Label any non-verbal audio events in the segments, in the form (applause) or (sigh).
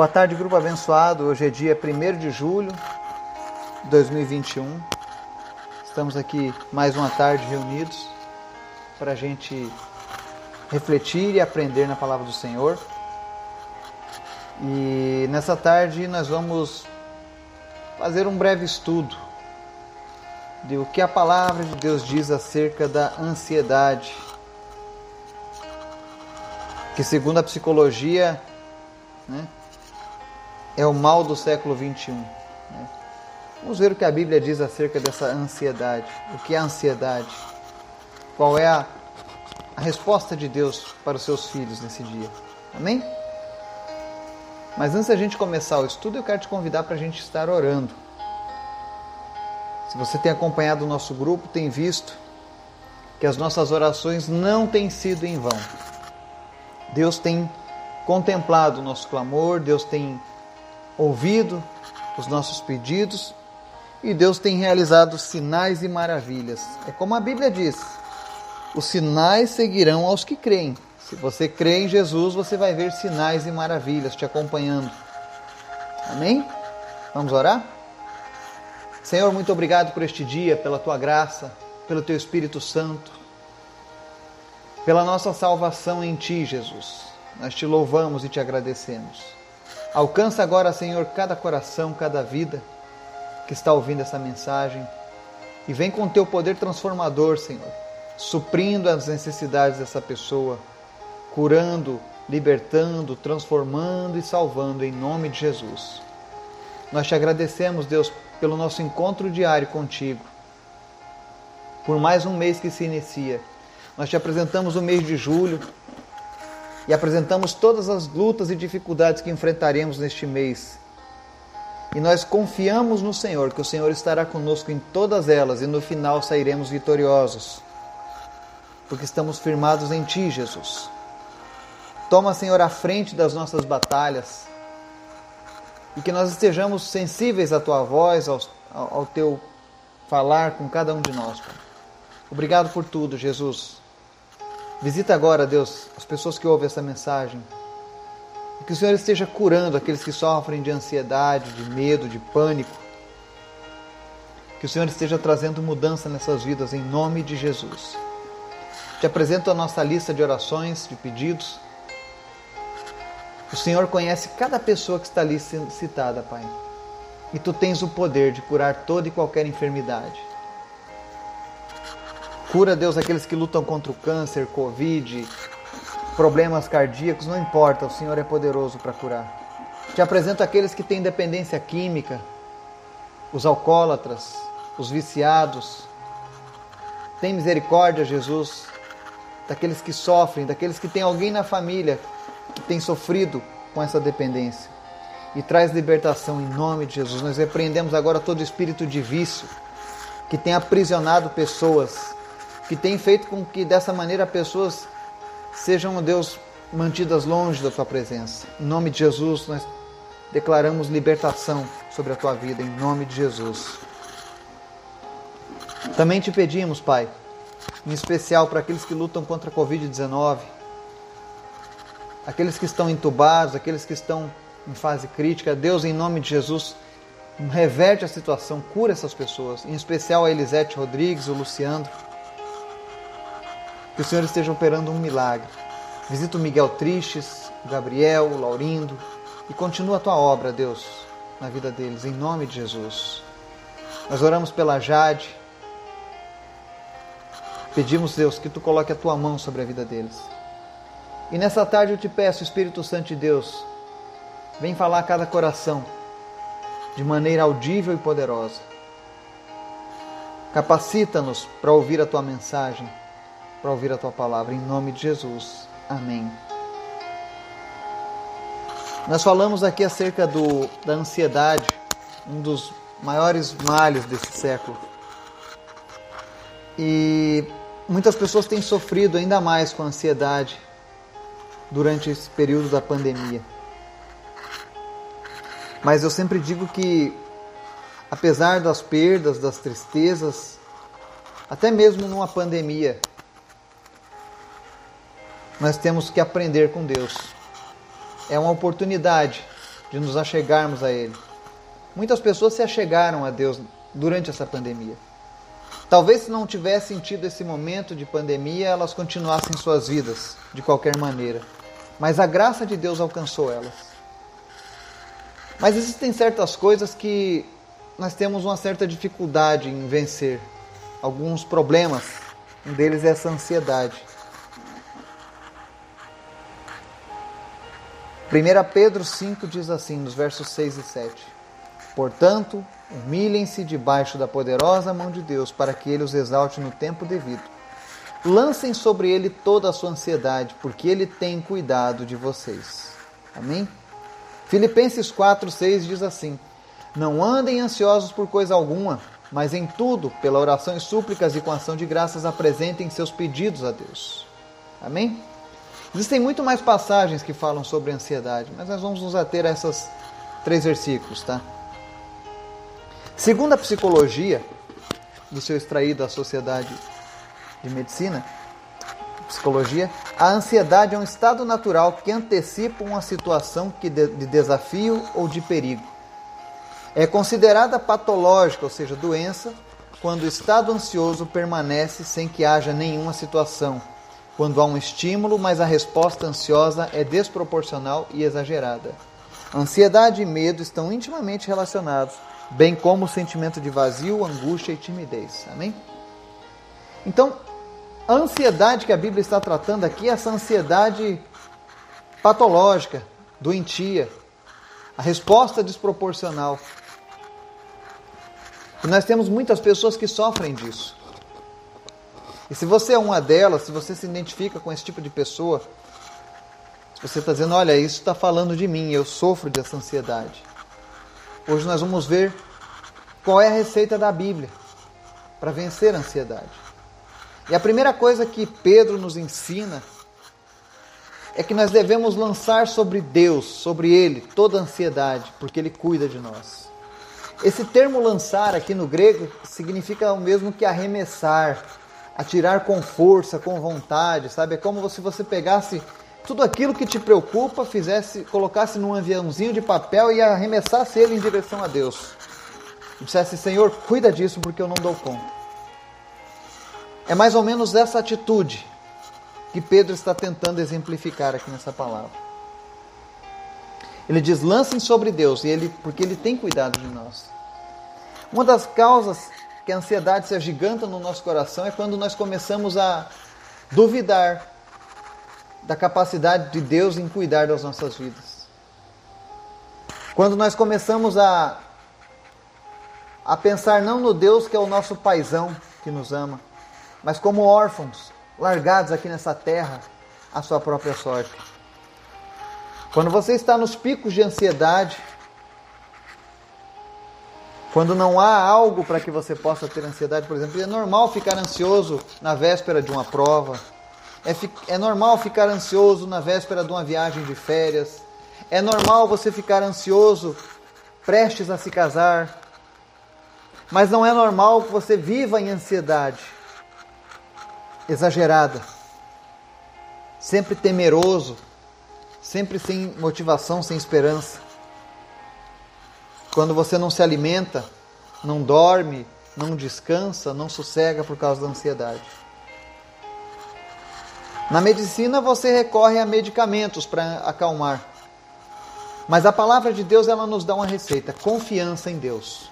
Boa tarde, grupo abençoado. Hoje é dia 1 de julho de 2021. Estamos aqui mais uma tarde reunidos para a gente refletir e aprender na palavra do Senhor. E nessa tarde nós vamos fazer um breve estudo de o que a palavra de Deus diz acerca da ansiedade. Que segundo a psicologia, né, é o mal do século 21. Né? Vamos ver o que a Bíblia diz acerca dessa ansiedade. O que é ansiedade? Qual é a, a resposta de Deus para os seus filhos nesse dia? Amém? Mas antes da gente começar o estudo, eu quero te convidar para a gente estar orando. Se você tem acompanhado o nosso grupo, tem visto que as nossas orações não têm sido em vão. Deus tem contemplado o nosso clamor, Deus tem ouvido os nossos pedidos e Deus tem realizado sinais e maravilhas. É como a Bíblia diz: os sinais seguirão aos que creem. Se você crê em Jesus, você vai ver sinais e maravilhas te acompanhando. Amém? Vamos orar? Senhor, muito obrigado por este dia, pela tua graça, pelo teu Espírito Santo, pela nossa salvação em ti, Jesus. Nós te louvamos e te agradecemos. Alcança agora, Senhor, cada coração, cada vida que está ouvindo essa mensagem e vem com teu poder transformador, Senhor, suprindo as necessidades dessa pessoa, curando, libertando, transformando e salvando em nome de Jesus. Nós te agradecemos, Deus, pelo nosso encontro diário contigo, por mais um mês que se inicia. Nós te apresentamos o mês de julho, e apresentamos todas as lutas e dificuldades que enfrentaremos neste mês. E nós confiamos no Senhor, que o Senhor estará conosco em todas elas e no final sairemos vitoriosos, porque estamos firmados em Ti, Jesus. Toma, Senhor, a frente das nossas batalhas e que nós estejamos sensíveis à Tua voz, ao, ao Teu falar com cada um de nós. Obrigado por tudo, Jesus. Visita agora, Deus, as pessoas que ouvem essa mensagem. E que o Senhor esteja curando aqueles que sofrem de ansiedade, de medo, de pânico. Que o Senhor esteja trazendo mudança nessas vidas em nome de Jesus. Te apresento a nossa lista de orações, de pedidos. O Senhor conhece cada pessoa que está ali citada, Pai. E tu tens o poder de curar toda e qualquer enfermidade. Cura, Deus, aqueles que lutam contra o câncer, Covid, problemas cardíacos, não importa, o Senhor é poderoso para curar. Te apresento aqueles que têm dependência química, os alcoólatras, os viciados. Tem misericórdia, Jesus, daqueles que sofrem, daqueles que têm alguém na família que tem sofrido com essa dependência. E traz libertação em nome de Jesus. Nós repreendemos agora todo espírito de vício que tem aprisionado pessoas que tem feito com que dessa maneira pessoas sejam, Deus, mantidas longe da tua presença. Em nome de Jesus, nós declaramos libertação sobre a tua vida, em nome de Jesus. Também te pedimos, Pai, em especial para aqueles que lutam contra a Covid-19, aqueles que estão entubados, aqueles que estão em fase crítica, Deus, em nome de Jesus, reverte a situação, cura essas pessoas, em especial a Elisete Rodrigues, o Luciano que o Senhor esteja operando um milagre. Visita o Miguel Tristes, o Gabriel, o Laurindo e continua a tua obra, Deus, na vida deles, em nome de Jesus. Nós oramos pela Jade. Pedimos, Deus, que tu coloque a tua mão sobre a vida deles. E nessa tarde eu te peço, Espírito Santo de Deus, vem falar a cada coração de maneira audível e poderosa. Capacita-nos para ouvir a tua mensagem para ouvir a tua palavra. Em nome de Jesus. Amém. Nós falamos aqui acerca do, da ansiedade, um dos maiores males desse século. E muitas pessoas têm sofrido ainda mais com a ansiedade durante esse período da pandemia. Mas eu sempre digo que, apesar das perdas, das tristezas, até mesmo numa pandemia, nós temos que aprender com Deus. É uma oportunidade de nos achegarmos a Ele. Muitas pessoas se achegaram a Deus durante essa pandemia. Talvez se não tivessem tido esse momento de pandemia, elas continuassem suas vidas de qualquer maneira. Mas a graça de Deus alcançou elas. Mas existem certas coisas que nós temos uma certa dificuldade em vencer. Alguns problemas. Um deles é essa ansiedade. 1 Pedro 5 diz assim, nos versos 6 e 7. Portanto, humilhem-se debaixo da poderosa mão de Deus, para que ele os exalte no tempo devido. Lancem sobre ele toda a sua ansiedade, porque ele tem cuidado de vocês. Amém? Filipenses 4, 6 diz assim: Não andem ansiosos por coisa alguma, mas em tudo, pela oração e súplicas e com ação de graças, apresentem seus pedidos a Deus. Amém? Existem muito mais passagens que falam sobre ansiedade, mas nós vamos nos ater a esses três versículos, tá? Segundo a psicologia, do seu extraído da Sociedade de Medicina, psicologia, a ansiedade é um estado natural que antecipa uma situação de desafio ou de perigo. É considerada patológica, ou seja, doença, quando o estado ansioso permanece sem que haja nenhuma situação, quando há um estímulo, mas a resposta ansiosa é desproporcional e exagerada. Ansiedade e medo estão intimamente relacionados bem como o sentimento de vazio, angústia e timidez. Amém? Então, a ansiedade que a Bíblia está tratando aqui é essa ansiedade patológica, doentia, a resposta desproporcional. E nós temos muitas pessoas que sofrem disso. E se você é uma delas, se você se identifica com esse tipo de pessoa, se você está dizendo, olha, isso está falando de mim, eu sofro dessa ansiedade. Hoje nós vamos ver qual é a receita da Bíblia para vencer a ansiedade. E a primeira coisa que Pedro nos ensina é que nós devemos lançar sobre Deus, sobre Ele, toda a ansiedade, porque Ele cuida de nós. Esse termo lançar aqui no grego significa o mesmo que arremessar, atirar com força, com vontade, sabe? É como se você pegasse tudo aquilo que te preocupa, fizesse, colocasse num aviãozinho de papel e arremessasse ele em direção a Deus. E dissesse, Senhor, cuida disso porque eu não dou conta. É mais ou menos essa atitude que Pedro está tentando exemplificar aqui nessa palavra. Ele diz: lancem sobre Deus, e ele, porque Ele tem cuidado de nós. Uma das causas que a ansiedade se agiganta no nosso coração é quando nós começamos a duvidar da capacidade de Deus em cuidar das nossas vidas. Quando nós começamos a, a pensar não no Deus que é o nosso paizão que nos ama, mas como órfãos, largados aqui nessa terra, à sua própria sorte. Quando você está nos picos de ansiedade, quando não há algo para que você possa ter ansiedade, por exemplo, é normal ficar ansioso na véspera de uma prova, é, é normal ficar ansioso na véspera de uma viagem de férias. É normal você ficar ansioso prestes a se casar. Mas não é normal que você viva em ansiedade exagerada, sempre temeroso, sempre sem motivação, sem esperança. Quando você não se alimenta, não dorme, não descansa, não sossega por causa da ansiedade. Na medicina você recorre a medicamentos para acalmar. Mas a palavra de Deus ela nos dá uma receita: confiança em Deus.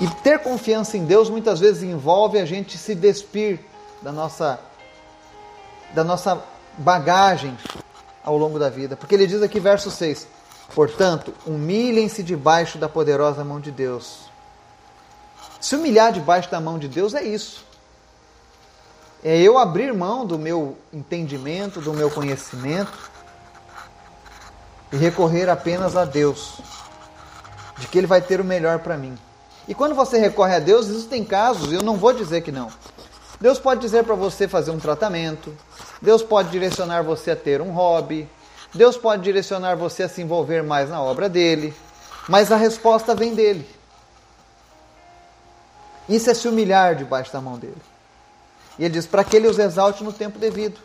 E ter confiança em Deus muitas vezes envolve a gente se despir da nossa da nossa bagagem ao longo da vida. Porque ele diz aqui verso 6: "Portanto, humilhem-se debaixo da poderosa mão de Deus". Se humilhar debaixo da mão de Deus é isso é eu abrir mão do meu entendimento, do meu conhecimento e recorrer apenas a Deus, de que Ele vai ter o melhor para mim. E quando você recorre a Deus, existem casos, eu não vou dizer que não. Deus pode dizer para você fazer um tratamento, Deus pode direcionar você a ter um hobby, Deus pode direcionar você a se envolver mais na obra dele, mas a resposta vem dele. Isso é se humilhar debaixo da mão dele. E ele diz: para que ele os exalte no tempo devido.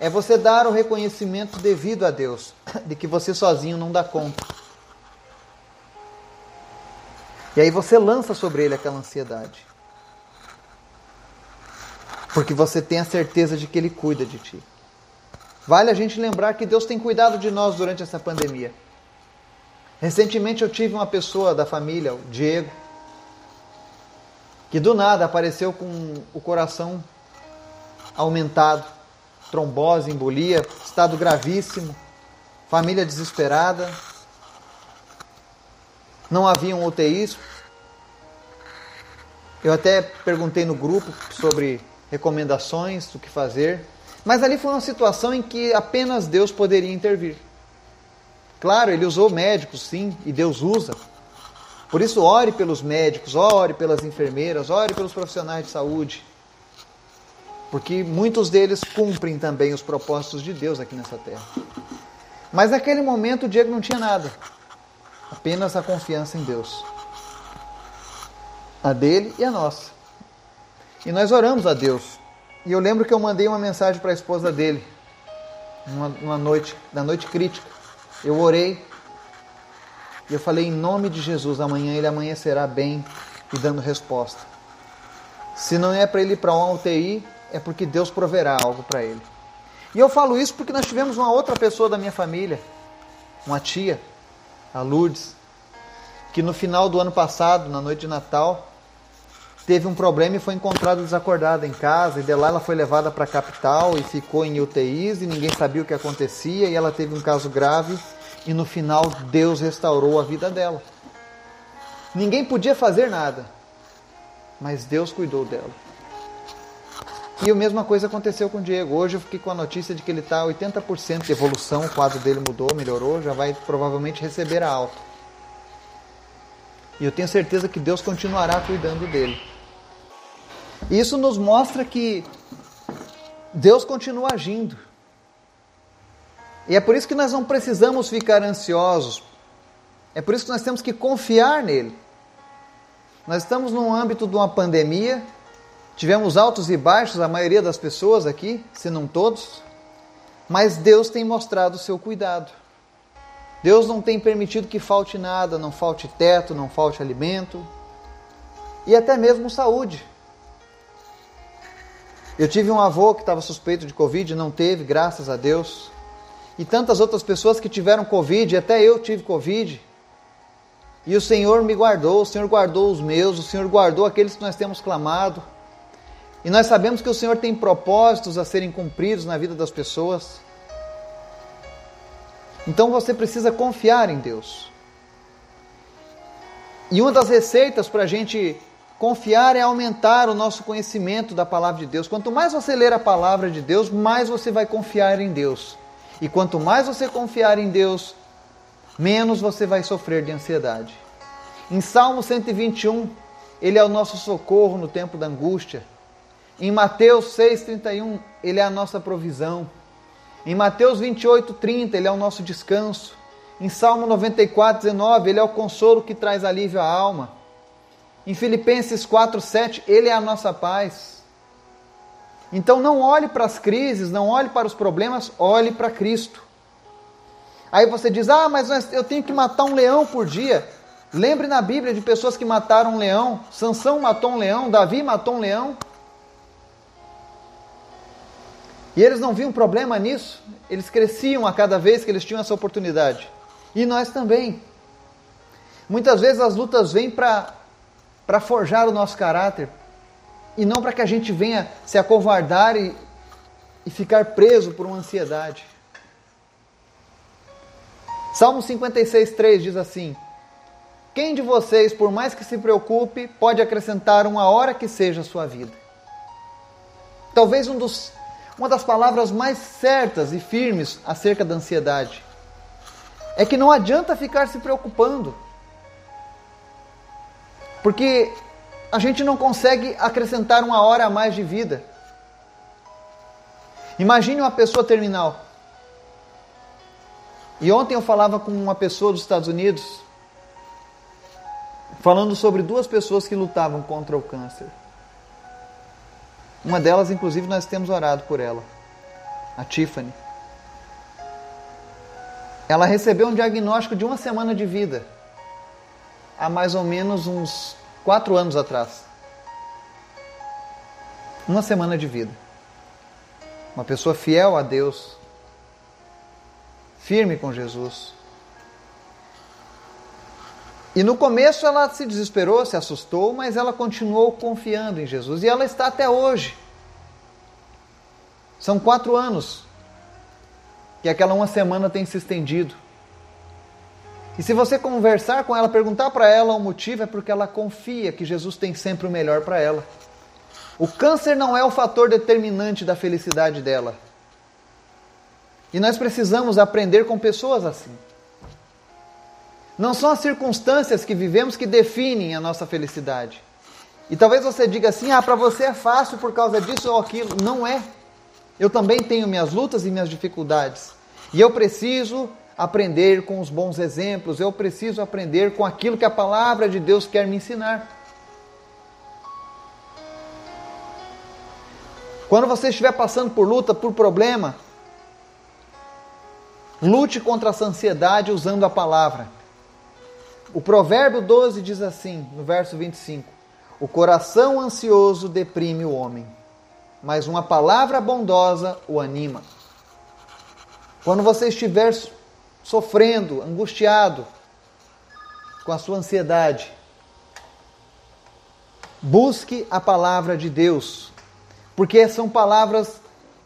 é você dar o reconhecimento devido a Deus, (coughs) de que você sozinho não dá conta. E aí você lança sobre ele aquela ansiedade. Porque você tem a certeza de que ele cuida de ti. Vale a gente lembrar que Deus tem cuidado de nós durante essa pandemia. Recentemente eu tive uma pessoa da família, o Diego, que do nada apareceu com o coração aumentado, trombose, embolia, estado gravíssimo, família desesperada, não havia um UTIs. Eu até perguntei no grupo sobre recomendações do que fazer, mas ali foi uma situação em que apenas Deus poderia intervir. Claro, ele usou médicos, sim, e Deus usa. Por isso, ore pelos médicos, ore pelas enfermeiras, ore pelos profissionais de saúde. Porque muitos deles cumprem também os propósitos de Deus aqui nessa terra. Mas naquele momento Diego não tinha nada, apenas a confiança em Deus. A dele e a nossa. E nós oramos a Deus. E eu lembro que eu mandei uma mensagem para a esposa dele, numa, numa noite, na noite crítica. Eu orei e eu falei em nome de Jesus, amanhã ele amanhecerá bem e dando resposta. Se não é para ele ir para uma UTI, é porque Deus proverá algo para ele. E eu falo isso porque nós tivemos uma outra pessoa da minha família, uma tia, a Lourdes, que no final do ano passado, na noite de Natal, teve um problema e foi encontrada desacordada em casa. E de lá ela foi levada para a capital e ficou em UTIs e ninguém sabia o que acontecia. E ela teve um caso grave e no final Deus restaurou a vida dela. Ninguém podia fazer nada, mas Deus cuidou dela. E a mesma coisa aconteceu com o Diego. Hoje eu fiquei com a notícia de que ele está 80% de evolução, o quadro dele mudou, melhorou, já vai provavelmente receber a alta. E eu tenho certeza que Deus continuará cuidando dele. Isso nos mostra que Deus continua agindo. E é por isso que nós não precisamos ficar ansiosos. É por isso que nós temos que confiar nele. Nós estamos num âmbito de uma pandemia, tivemos altos e baixos, a maioria das pessoas aqui, se não todos, mas Deus tem mostrado o seu cuidado. Deus não tem permitido que falte nada, não falte teto, não falte alimento e até mesmo saúde. Eu tive um avô que estava suspeito de Covid, não teve, graças a Deus. E tantas outras pessoas que tiveram Covid, até eu tive Covid. E o Senhor me guardou, o Senhor guardou os meus, o Senhor guardou aqueles que nós temos clamado. E nós sabemos que o Senhor tem propósitos a serem cumpridos na vida das pessoas. Então você precisa confiar em Deus. E uma das receitas para a gente Confiar é aumentar o nosso conhecimento da palavra de Deus. Quanto mais você ler a palavra de Deus, mais você vai confiar em Deus. E quanto mais você confiar em Deus, menos você vai sofrer de ansiedade. Em Salmo 121, ele é o nosso socorro no tempo da angústia. Em Mateus 6:31, ele é a nossa provisão. Em Mateus 28:30, ele é o nosso descanso. Em Salmo 94:19, ele é o consolo que traz alívio à alma. Em Filipenses 4:7, ele é a nossa paz. Então não olhe para as crises, não olhe para os problemas, olhe para Cristo. Aí você diz: "Ah, mas eu tenho que matar um leão por dia". Lembre na Bíblia de pessoas que mataram um leão. Sansão matou um leão, Davi matou um leão. E eles não viam problema nisso. Eles cresciam a cada vez que eles tinham essa oportunidade. E nós também. Muitas vezes as lutas vêm para para forjar o nosso caráter e não para que a gente venha se acovardar e, e ficar preso por uma ansiedade. Salmo 56, 3 diz assim: Quem de vocês, por mais que se preocupe, pode acrescentar uma hora que seja a sua vida? Talvez um dos, uma das palavras mais certas e firmes acerca da ansiedade é que não adianta ficar se preocupando. Porque a gente não consegue acrescentar uma hora a mais de vida. Imagine uma pessoa terminal. E ontem eu falava com uma pessoa dos Estados Unidos, falando sobre duas pessoas que lutavam contra o câncer. Uma delas, inclusive, nós temos orado por ela. a Tiffany. Ela recebeu um diagnóstico de uma semana de vida, há mais ou menos uns quatro anos atrás. Uma semana de vida. Uma pessoa fiel a Deus, firme com Jesus. E no começo ela se desesperou, se assustou, mas ela continuou confiando em Jesus e ela está até hoje. São quatro anos que aquela uma semana tem se estendido. E se você conversar com ela, perguntar para ela o motivo, é porque ela confia que Jesus tem sempre o melhor para ela. O câncer não é o fator determinante da felicidade dela. E nós precisamos aprender com pessoas assim. Não são as circunstâncias que vivemos que definem a nossa felicidade. E talvez você diga assim: ah, para você é fácil por causa disso ou aquilo. Não é. Eu também tenho minhas lutas e minhas dificuldades. E eu preciso aprender com os bons exemplos, eu preciso aprender com aquilo que a palavra de Deus quer me ensinar. Quando você estiver passando por luta, por problema, lute contra essa ansiedade usando a palavra. O provérbio 12 diz assim, no verso 25: O coração ansioso deprime o homem mas uma palavra bondosa o anima. Quando você estiver sofrendo, angustiado com a sua ansiedade, busque a palavra de Deus, porque são palavras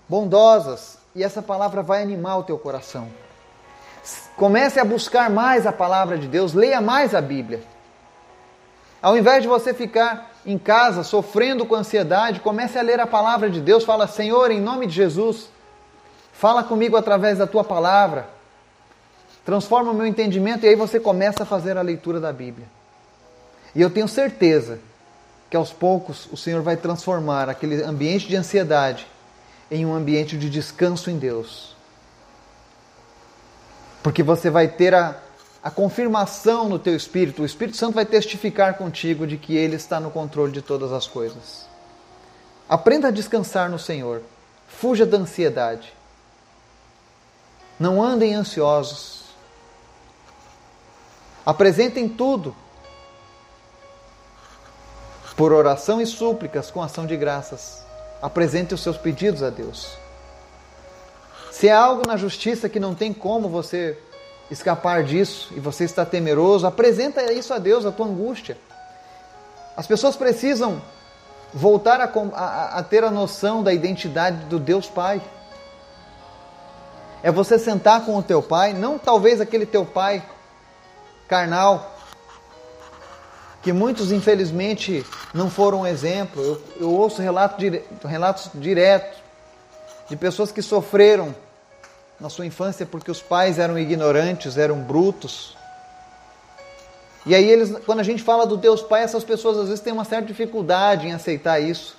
bondosas e essa palavra vai animar o teu coração. Comece a buscar mais a palavra de Deus, leia mais a Bíblia. Ao invés de você ficar em casa sofrendo com ansiedade, comece a ler a palavra de Deus. Fala, Senhor, em nome de Jesus, fala comigo através da tua palavra. Transforma o meu entendimento e aí você começa a fazer a leitura da Bíblia. E eu tenho certeza que aos poucos o Senhor vai transformar aquele ambiente de ansiedade em um ambiente de descanso em Deus. Porque você vai ter a a confirmação no teu espírito, o Espírito Santo vai testificar contigo de que ele está no controle de todas as coisas. Aprenda a descansar no Senhor. Fuja da ansiedade. Não andem ansiosos. Apresentem tudo por oração e súplicas com ação de graças. Apresente os seus pedidos a Deus. Se é algo na justiça que não tem como você escapar disso e você está temeroso, apresenta isso a Deus, a tua angústia. As pessoas precisam voltar a, a, a, ter a noção da identidade do Deus Pai. É você sentar com o teu pai, não talvez aquele teu pai carnal, que muitos infelizmente não foram um exemplo. Eu, eu ouço relato, relatos diretos de pessoas que sofreram na sua infância porque os pais eram ignorantes, eram brutos. E aí eles, quando a gente fala do Deus Pai, essas pessoas às vezes têm uma certa dificuldade em aceitar isso.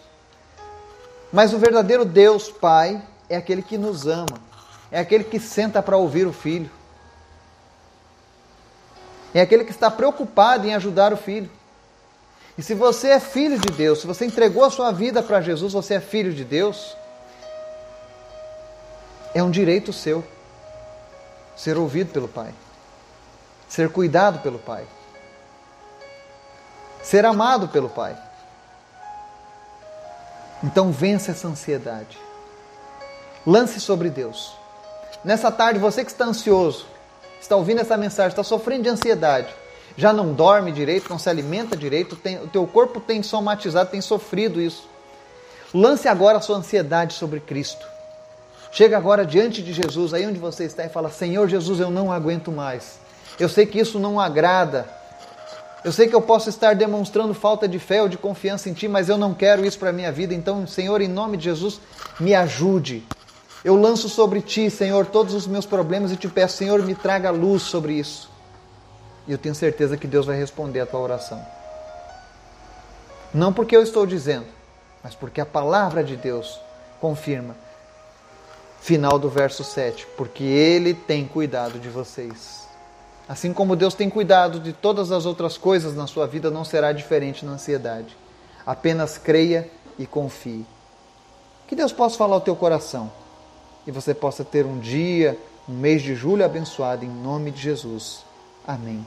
Mas o verdadeiro Deus Pai é aquele que nos ama, é aquele que senta para ouvir o filho. É aquele que está preocupado em ajudar o filho. E se você é filho de Deus, se você entregou a sua vida para Jesus, você é filho de Deus, é um direito seu ser ouvido pelo Pai, ser cuidado pelo Pai, ser amado pelo Pai. Então vence essa ansiedade. Lance sobre Deus. Nessa tarde, você que está ansioso, está ouvindo essa mensagem, está sofrendo de ansiedade, já não dorme direito, não se alimenta direito, tem, o teu corpo tem somatizado, tem sofrido isso. Lance agora a sua ansiedade sobre Cristo. Chega agora diante de Jesus, aí onde você está, e fala: Senhor Jesus, eu não aguento mais. Eu sei que isso não agrada. Eu sei que eu posso estar demonstrando falta de fé ou de confiança em Ti, mas eu não quero isso para a minha vida. Então, Senhor, em nome de Jesus, me ajude. Eu lanço sobre Ti, Senhor, todos os meus problemas e te peço, Senhor, me traga luz sobre isso. E eu tenho certeza que Deus vai responder a tua oração. Não porque eu estou dizendo, mas porque a palavra de Deus confirma final do verso 7, porque Ele tem cuidado de vocês. Assim como Deus tem cuidado de todas as outras coisas na sua vida, não será diferente na ansiedade. Apenas creia e confie. Que Deus possa falar ao teu coração. E você possa ter um dia, um mês de julho abençoado em nome de Jesus. Amém.